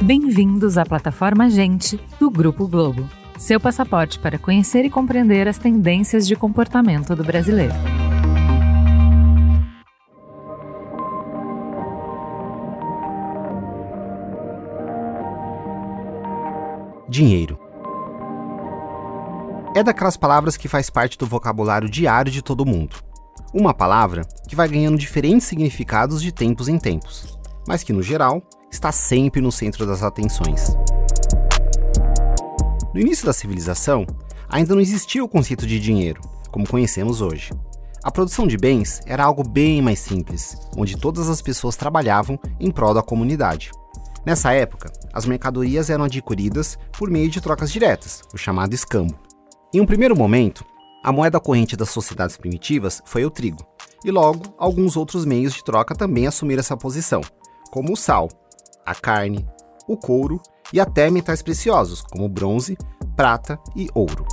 Bem-vindos à plataforma Gente do Grupo Globo, seu passaporte para conhecer e compreender as tendências de comportamento do brasileiro. Dinheiro. É daquelas palavras que faz parte do vocabulário diário de todo mundo. Uma palavra que vai ganhando diferentes significados de tempos em tempos, mas que, no geral, está sempre no centro das atenções. No início da civilização, ainda não existia o conceito de dinheiro, como conhecemos hoje. A produção de bens era algo bem mais simples, onde todas as pessoas trabalhavam em prol da comunidade. Nessa época, as mercadorias eram adquiridas por meio de trocas diretas, o chamado escambo. Em um primeiro momento, a moeda corrente das sociedades primitivas foi o trigo, e logo alguns outros meios de troca também assumiram essa posição, como o sal, a carne, o couro e até metais preciosos, como bronze, prata e ouro.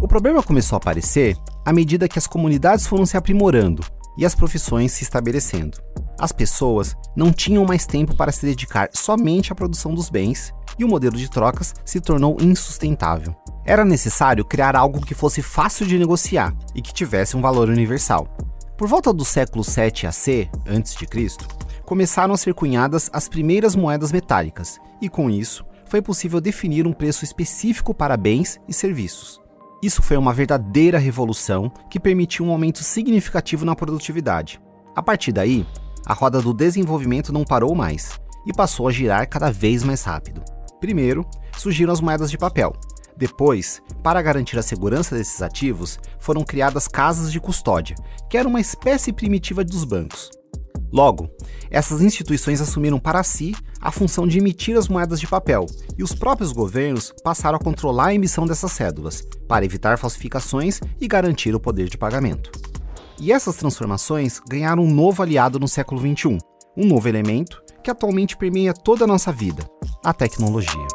O problema começou a aparecer à medida que as comunidades foram se aprimorando e as profissões se estabelecendo. As pessoas não tinham mais tempo para se dedicar somente à produção dos bens e o modelo de trocas se tornou insustentável. Era necessário criar algo que fosse fácil de negociar e que tivesse um valor universal. Por volta do século 7 AC, a.C., começaram a ser cunhadas as primeiras moedas metálicas, e com isso foi possível definir um preço específico para bens e serviços. Isso foi uma verdadeira revolução que permitiu um aumento significativo na produtividade. A partir daí, a roda do desenvolvimento não parou mais e passou a girar cada vez mais rápido. Primeiro, surgiram as moedas de papel. Depois, para garantir a segurança desses ativos, foram criadas casas de custódia, que era uma espécie primitiva dos bancos. Logo, essas instituições assumiram para si a função de emitir as moedas de papel, e os próprios governos passaram a controlar a emissão dessas cédulas, para evitar falsificações e garantir o poder de pagamento. E essas transformações ganharam um novo aliado no século XXI, um novo elemento que atualmente permeia toda a nossa vida: a tecnologia.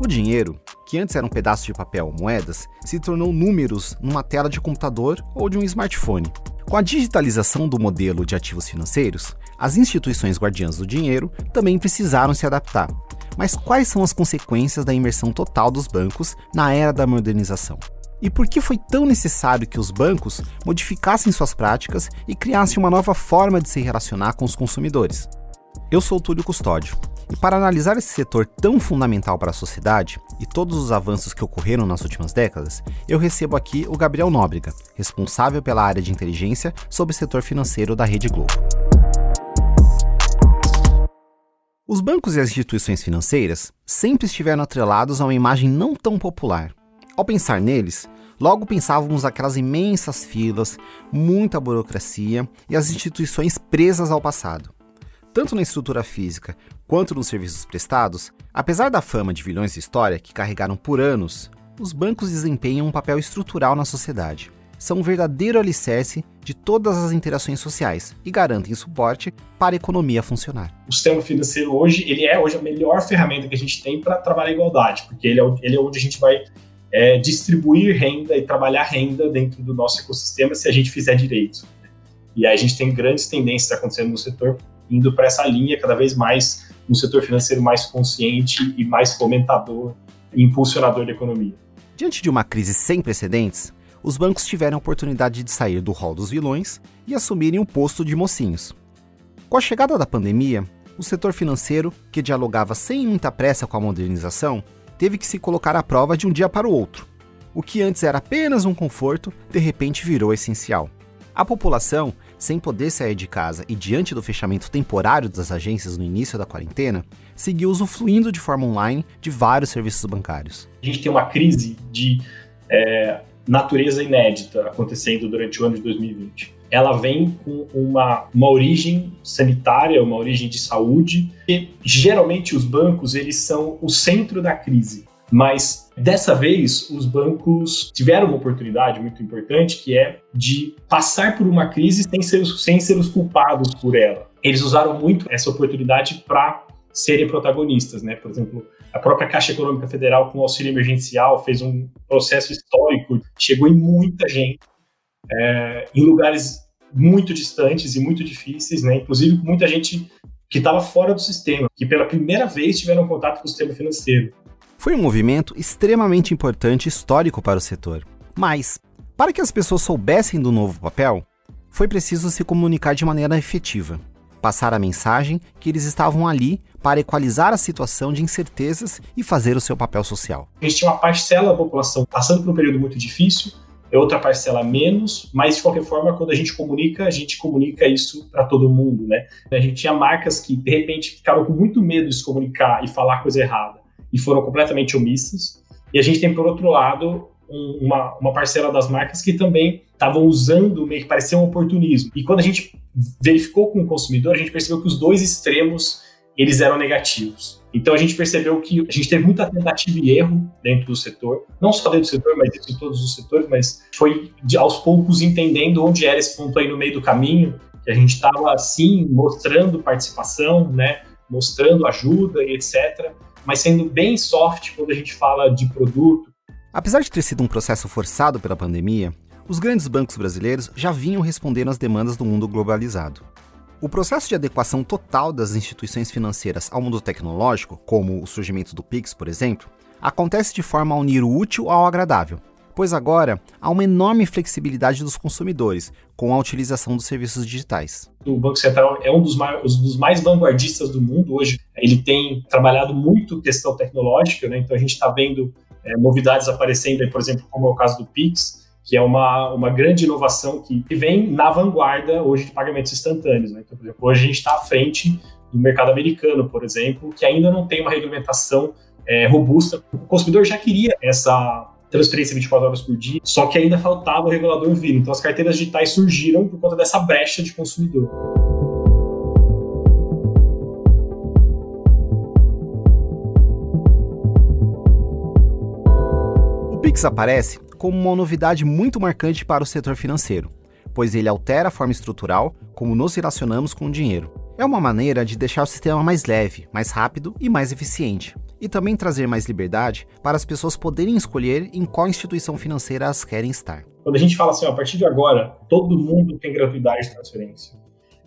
O dinheiro, que antes era um pedaço de papel ou moedas, se tornou números numa tela de computador ou de um smartphone. Com a digitalização do modelo de ativos financeiros, as instituições guardiãs do dinheiro também precisaram se adaptar. Mas quais são as consequências da imersão total dos bancos na era da modernização? E por que foi tão necessário que os bancos modificassem suas práticas e criassem uma nova forma de se relacionar com os consumidores? Eu sou Túlio Custódio, e para analisar esse setor tão fundamental para a sociedade e todos os avanços que ocorreram nas últimas décadas, eu recebo aqui o Gabriel Nóbrega, responsável pela área de inteligência sobre o setor financeiro da Rede Globo. Os bancos e as instituições financeiras sempre estiveram atrelados a uma imagem não tão popular, ao pensar neles, logo pensávamos aquelas imensas filas, muita burocracia e as instituições presas ao passado. Tanto na estrutura física quanto nos serviços prestados, apesar da fama de vilões de história que carregaram por anos, os bancos desempenham um papel estrutural na sociedade. São um verdadeiro alicerce de todas as interações sociais e garantem suporte para a economia funcionar. O sistema financeiro hoje, ele é hoje a melhor ferramenta que a gente tem para trabalhar a igualdade, porque ele é, ele é onde a gente vai é, distribuir renda e trabalhar renda dentro do nosso ecossistema se a gente fizer direito. E aí a gente tem grandes tendências acontecendo no setor indo para essa linha cada vez mais um setor financeiro mais consciente e mais fomentador e impulsionador da economia. Diante de uma crise sem precedentes, os bancos tiveram a oportunidade de sair do rol dos vilões e assumirem o posto de mocinhos. Com a chegada da pandemia, o setor financeiro, que dialogava sem muita pressa com a modernização, teve que se colocar à prova de um dia para o outro. O que antes era apenas um conforto, de repente virou essencial. A população, sem poder sair de casa e diante do fechamento temporário das agências no início da quarentena, seguiu usufruindo de forma online de vários serviços bancários. A gente tem uma crise de é, natureza inédita acontecendo durante o ano de 2020 ela vem com uma, uma origem sanitária, uma origem de saúde, e geralmente os bancos eles são o centro da crise. Mas dessa vez os bancos tiveram uma oportunidade muito importante que é de passar por uma crise sem ser, sem ser os culpados por ela. Eles usaram muito essa oportunidade para serem protagonistas, né? Por exemplo, a própria Caixa Econômica Federal com o auxílio emergencial fez um processo histórico, chegou em muita gente, é, em lugares muito distantes e muito difíceis, né? Inclusive com muita gente que estava fora do sistema, que pela primeira vez tiveram contato com o sistema financeiro. Foi um movimento extremamente importante e histórico para o setor. Mas, para que as pessoas soubessem do novo papel, foi preciso se comunicar de maneira efetiva, passar a mensagem que eles estavam ali para equalizar a situação de incertezas e fazer o seu papel social. A gente tinha uma parcela da população passando por um período muito difícil, é outra parcela menos, mas de qualquer forma, quando a gente comunica, a gente comunica isso para todo mundo, né? A gente tinha marcas que de repente ficaram com muito medo de se comunicar e falar coisa errada e foram completamente omissas. E a gente tem, por outro lado, um, uma, uma parcela das marcas que também estavam usando meio que parecia um oportunismo. E quando a gente verificou com o consumidor, a gente percebeu que os dois extremos eles eram negativos. Então a gente percebeu que a gente teve muita tentativa e erro dentro do setor, não só dentro do setor, mas em todos os setores, mas foi de, aos poucos entendendo onde era esse ponto aí no meio do caminho, que a gente estava assim mostrando participação, né, mostrando ajuda e etc, mas sendo bem soft quando a gente fala de produto. Apesar de ter sido um processo forçado pela pandemia, os grandes bancos brasileiros já vinham respondendo às demandas do mundo globalizado. O processo de adequação total das instituições financeiras ao mundo tecnológico, como o surgimento do Pix, por exemplo, acontece de forma a unir o útil ao agradável, pois agora há uma enorme flexibilidade dos consumidores com a utilização dos serviços digitais. O Banco Central é um dos mais, dos mais vanguardistas do mundo hoje. Ele tem trabalhado muito questão tecnológica, né? então a gente está vendo é, novidades aparecendo, por exemplo, como é o caso do Pix, que é uma, uma grande inovação que vem na vanguarda hoje de pagamentos instantâneos. Né? Então, por exemplo, hoje a gente está à frente do mercado americano, por exemplo, que ainda não tem uma regulamentação é, robusta. O consumidor já queria essa transferência 24 horas por dia, só que ainda faltava o regulador vir. Então, as carteiras digitais surgiram por conta dessa brecha de consumidor. Pix aparece como uma novidade muito marcante para o setor financeiro, pois ele altera a forma estrutural como nos relacionamos com o dinheiro. É uma maneira de deixar o sistema mais leve, mais rápido e mais eficiente, e também trazer mais liberdade para as pessoas poderem escolher em qual instituição financeira elas querem estar. Quando a gente fala assim, a partir de agora, todo mundo tem gratuidade de transferência.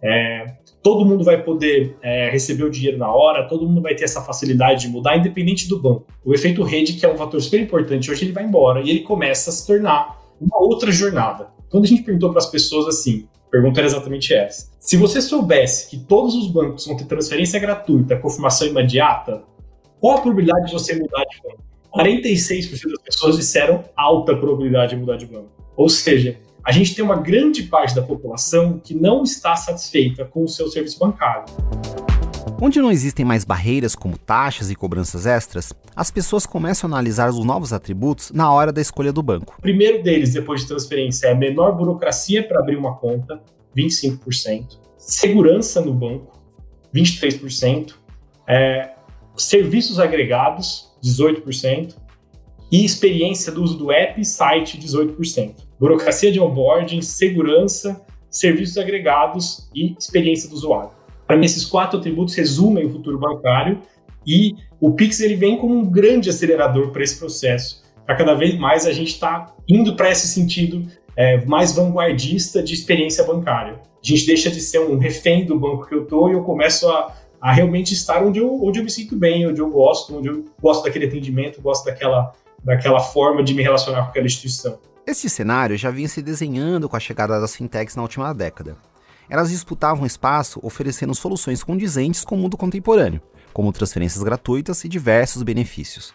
É, todo mundo vai poder é, receber o dinheiro na hora, todo mundo vai ter essa facilidade de mudar, independente do banco. O efeito rede, que é um fator super importante, hoje ele vai embora e ele começa a se tornar uma outra jornada. Quando a gente perguntou para as pessoas assim, a pergunta era exatamente essa: se você soubesse que todos os bancos vão ter transferência gratuita, confirmação imediata, qual a probabilidade de você mudar de banco? 46% das pessoas disseram alta probabilidade de mudar de banco. Ou seja, a gente tem uma grande parte da população que não está satisfeita com o seu serviço bancário. Onde não existem mais barreiras como taxas e cobranças extras, as pessoas começam a analisar os novos atributos na hora da escolha do banco. O primeiro deles, depois de transferência, é a menor burocracia para abrir uma conta, 25%. Segurança no banco, 23%. É, serviços agregados, 18%. E experiência do uso do app e site, 18% burocracia de onboarding, segurança, serviços agregados e experiência do usuário. Para mim, esses quatro atributos resumem o futuro bancário e o Pix ele vem como um grande acelerador para esse processo. Para cada vez mais a gente está indo para esse sentido é, mais vanguardista de experiência bancária. A gente deixa de ser um refém do banco que eu estou e eu começo a, a realmente estar onde eu, onde eu me sinto bem, onde eu gosto, onde eu gosto daquele atendimento, gosto daquela, daquela forma de me relacionar com aquela instituição. Este cenário já vinha se desenhando com a chegada das fintechs na última década. Elas disputavam espaço oferecendo soluções condizentes com o mundo contemporâneo, como transferências gratuitas e diversos benefícios.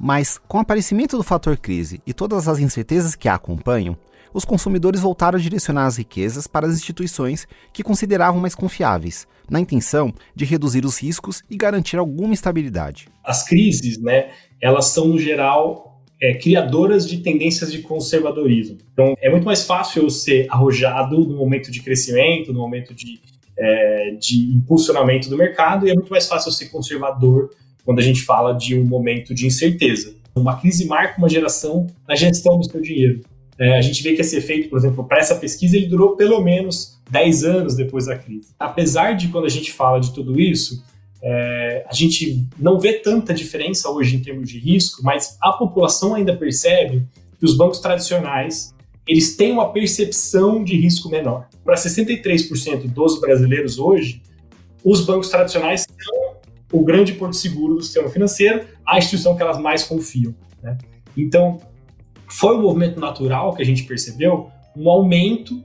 Mas, com o aparecimento do fator crise e todas as incertezas que a acompanham, os consumidores voltaram a direcionar as riquezas para as instituições que consideravam mais confiáveis, na intenção de reduzir os riscos e garantir alguma estabilidade. As crises, né, elas são no geral é, criadoras de tendências de conservadorismo. Então, é muito mais fácil eu ser arrojado no momento de crescimento, no momento de, é, de impulsionamento do mercado, e é muito mais fácil eu ser conservador quando a gente fala de um momento de incerteza. Uma crise marca uma geração na gestão do seu dinheiro. É, a gente vê que esse efeito, por exemplo, para essa pesquisa, ele durou pelo menos 10 anos depois da crise. Apesar de quando a gente fala de tudo isso, É, a gente não vê tanta diferença hoje em termos de risco, mas a população ainda percebe que os bancos tradicionais eles têm uma percepção de risco menor. Para 63% dos brasileiros hoje, os bancos tradicionais são o grande porto seguro do sistema financeiro, a instituição que elas mais confiam. Né? Então, foi um movimento natural que a gente percebeu, um aumento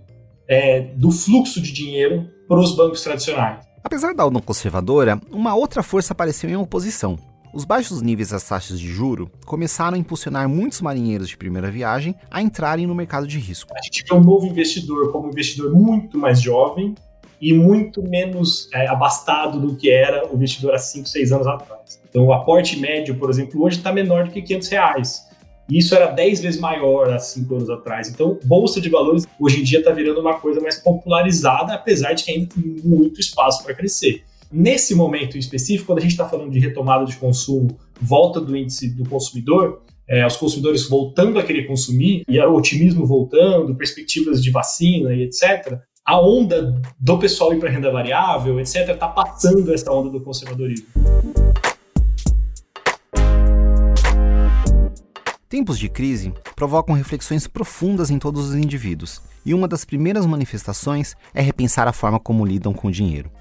é, do fluxo de dinheiro para os bancos tradicionais. Apesar da onda conservadora, uma outra força apareceu em oposição. Os baixos níveis das taxas de juro começaram a impulsionar muitos marinheiros de primeira viagem a entrarem no mercado de risco. A gente vê um novo investidor como um investidor muito mais jovem e muito menos é, abastado do que era o investidor há 5, 6 anos atrás. Então, o aporte médio, por exemplo, hoje está menor do que 500 reais. E isso era 10 vezes maior há 5 anos atrás. Então, bolsa de valores hoje em dia está virando uma coisa mais popularizada, apesar de que ainda tem muito espaço para crescer. Nesse momento específico, quando a gente está falando de retomada de consumo, volta do índice do consumidor, é, os consumidores voltando a querer consumir e o otimismo voltando, perspectivas de vacina e etc., a onda do pessoal ir para renda variável, etc., está passando essa onda do conservadorismo. Tempos de crise provocam reflexões profundas em todos os indivíduos, e uma das primeiras manifestações é repensar a forma como lidam com o dinheiro.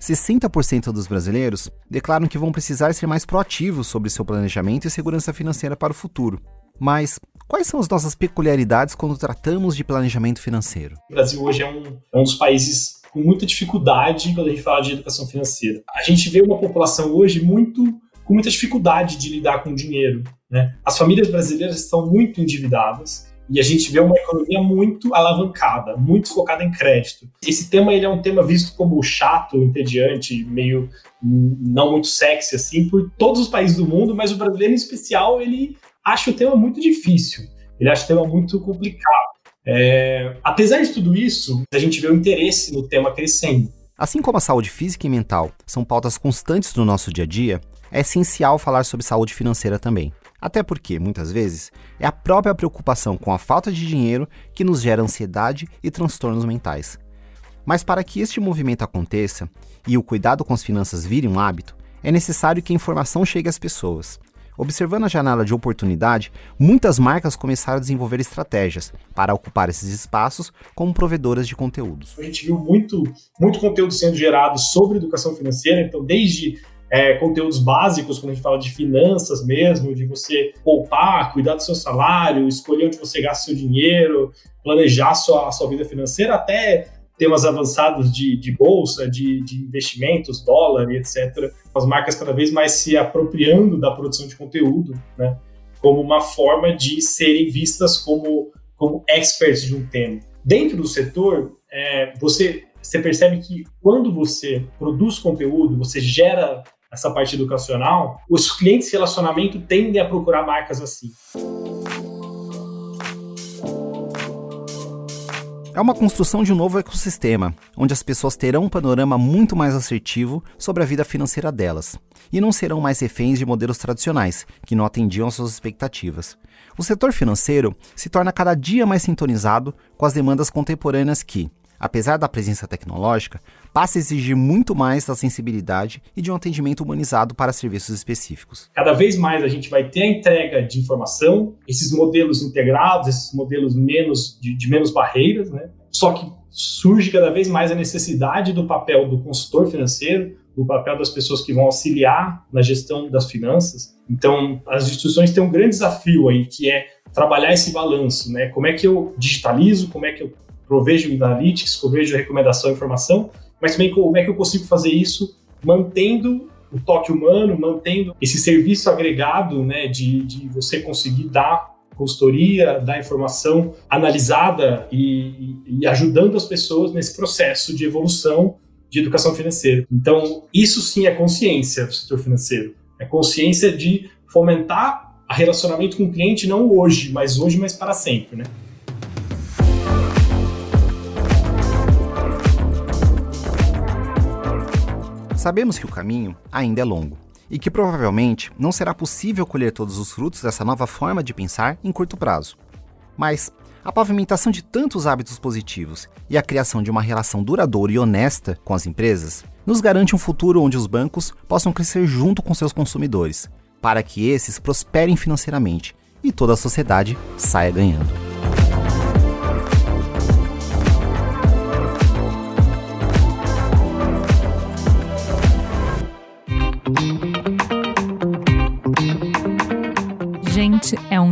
60% dos brasileiros declaram que vão precisar ser mais proativos sobre seu planejamento e segurança financeira para o futuro. Mas quais são as nossas peculiaridades quando tratamos de planejamento financeiro? O Brasil hoje é um, é um dos países com muita dificuldade quando a gente fala de educação financeira. A gente vê uma população hoje muito com muita dificuldade de lidar com o dinheiro. Né? As famílias brasileiras estão muito endividadas e a gente vê uma economia muito alavancada, muito focada em crédito. Esse tema ele é um tema visto como chato, entediante, meio não muito sexy assim por todos os países do mundo, mas o brasileiro em especial ele acha o tema muito difícil. Ele acha o tema muito complicado. É, apesar de tudo isso, a gente vê o interesse no tema crescendo. Assim como a saúde física e mental são pautas constantes no nosso dia a dia, é essencial falar sobre saúde financeira também. Até porque, muitas vezes, é a própria preocupação com a falta de dinheiro que nos gera ansiedade e transtornos mentais. Mas para que este movimento aconteça e o cuidado com as finanças vire um hábito, é necessário que a informação chegue às pessoas. Observando a janela de oportunidade, muitas marcas começaram a desenvolver estratégias para ocupar esses espaços como provedoras de conteúdos. A gente viu muito, muito conteúdo sendo gerado sobre educação financeira, então desde é, conteúdos básicos, quando a gente fala de finanças mesmo, de você poupar, cuidar do seu salário, escolher onde você gasta seu dinheiro, planejar sua, sua vida financeira, até temas avançados de, de bolsa, de, de investimentos, dólar e etc. As marcas cada vez mais se apropriando da produção de conteúdo, né? Como uma forma de serem vistas como, como experts de um tema. Dentro do setor, é, você, você percebe que quando você produz conteúdo, você gera essa parte educacional, os clientes de relacionamento tendem a procurar marcas assim. É uma construção de um novo ecossistema, onde as pessoas terão um panorama muito mais assertivo sobre a vida financeira delas, e não serão mais reféns de modelos tradicionais, que não atendiam às suas expectativas. O setor financeiro se torna cada dia mais sintonizado com as demandas contemporâneas que, apesar da presença tecnológica, passa a exigir muito mais da sensibilidade e de um atendimento humanizado para serviços específicos. Cada vez mais a gente vai ter a entrega de informação, esses modelos integrados, esses modelos menos de, de menos barreiras, né? Só que surge cada vez mais a necessidade do papel do consultor financeiro, do papel das pessoas que vão auxiliar na gestão das finanças. Então, as instituições têm um grande desafio aí, que é trabalhar esse balanço, né? Como é que eu digitalizo, como é que eu provejo analytics, provejo recomendação e informação, mas também como é que eu consigo fazer isso mantendo o toque humano, mantendo esse serviço agregado, né, de, de você conseguir dar consultoria, dar informação analisada e, e, ajudando as pessoas nesse processo de evolução de educação financeira. Então, isso sim é consciência do setor financeiro. É consciência de fomentar a relacionamento com o cliente não hoje, mas hoje, mas para sempre, né? Sabemos que o caminho ainda é longo e que provavelmente não será possível colher todos os frutos dessa nova forma de pensar em curto prazo. Mas a pavimentação de tantos hábitos positivos e a criação de uma relação duradoura e honesta com as empresas nos garante um futuro onde os bancos possam crescer junto com seus consumidores, para que esses prosperem financeiramente e toda a sociedade saia ganhando.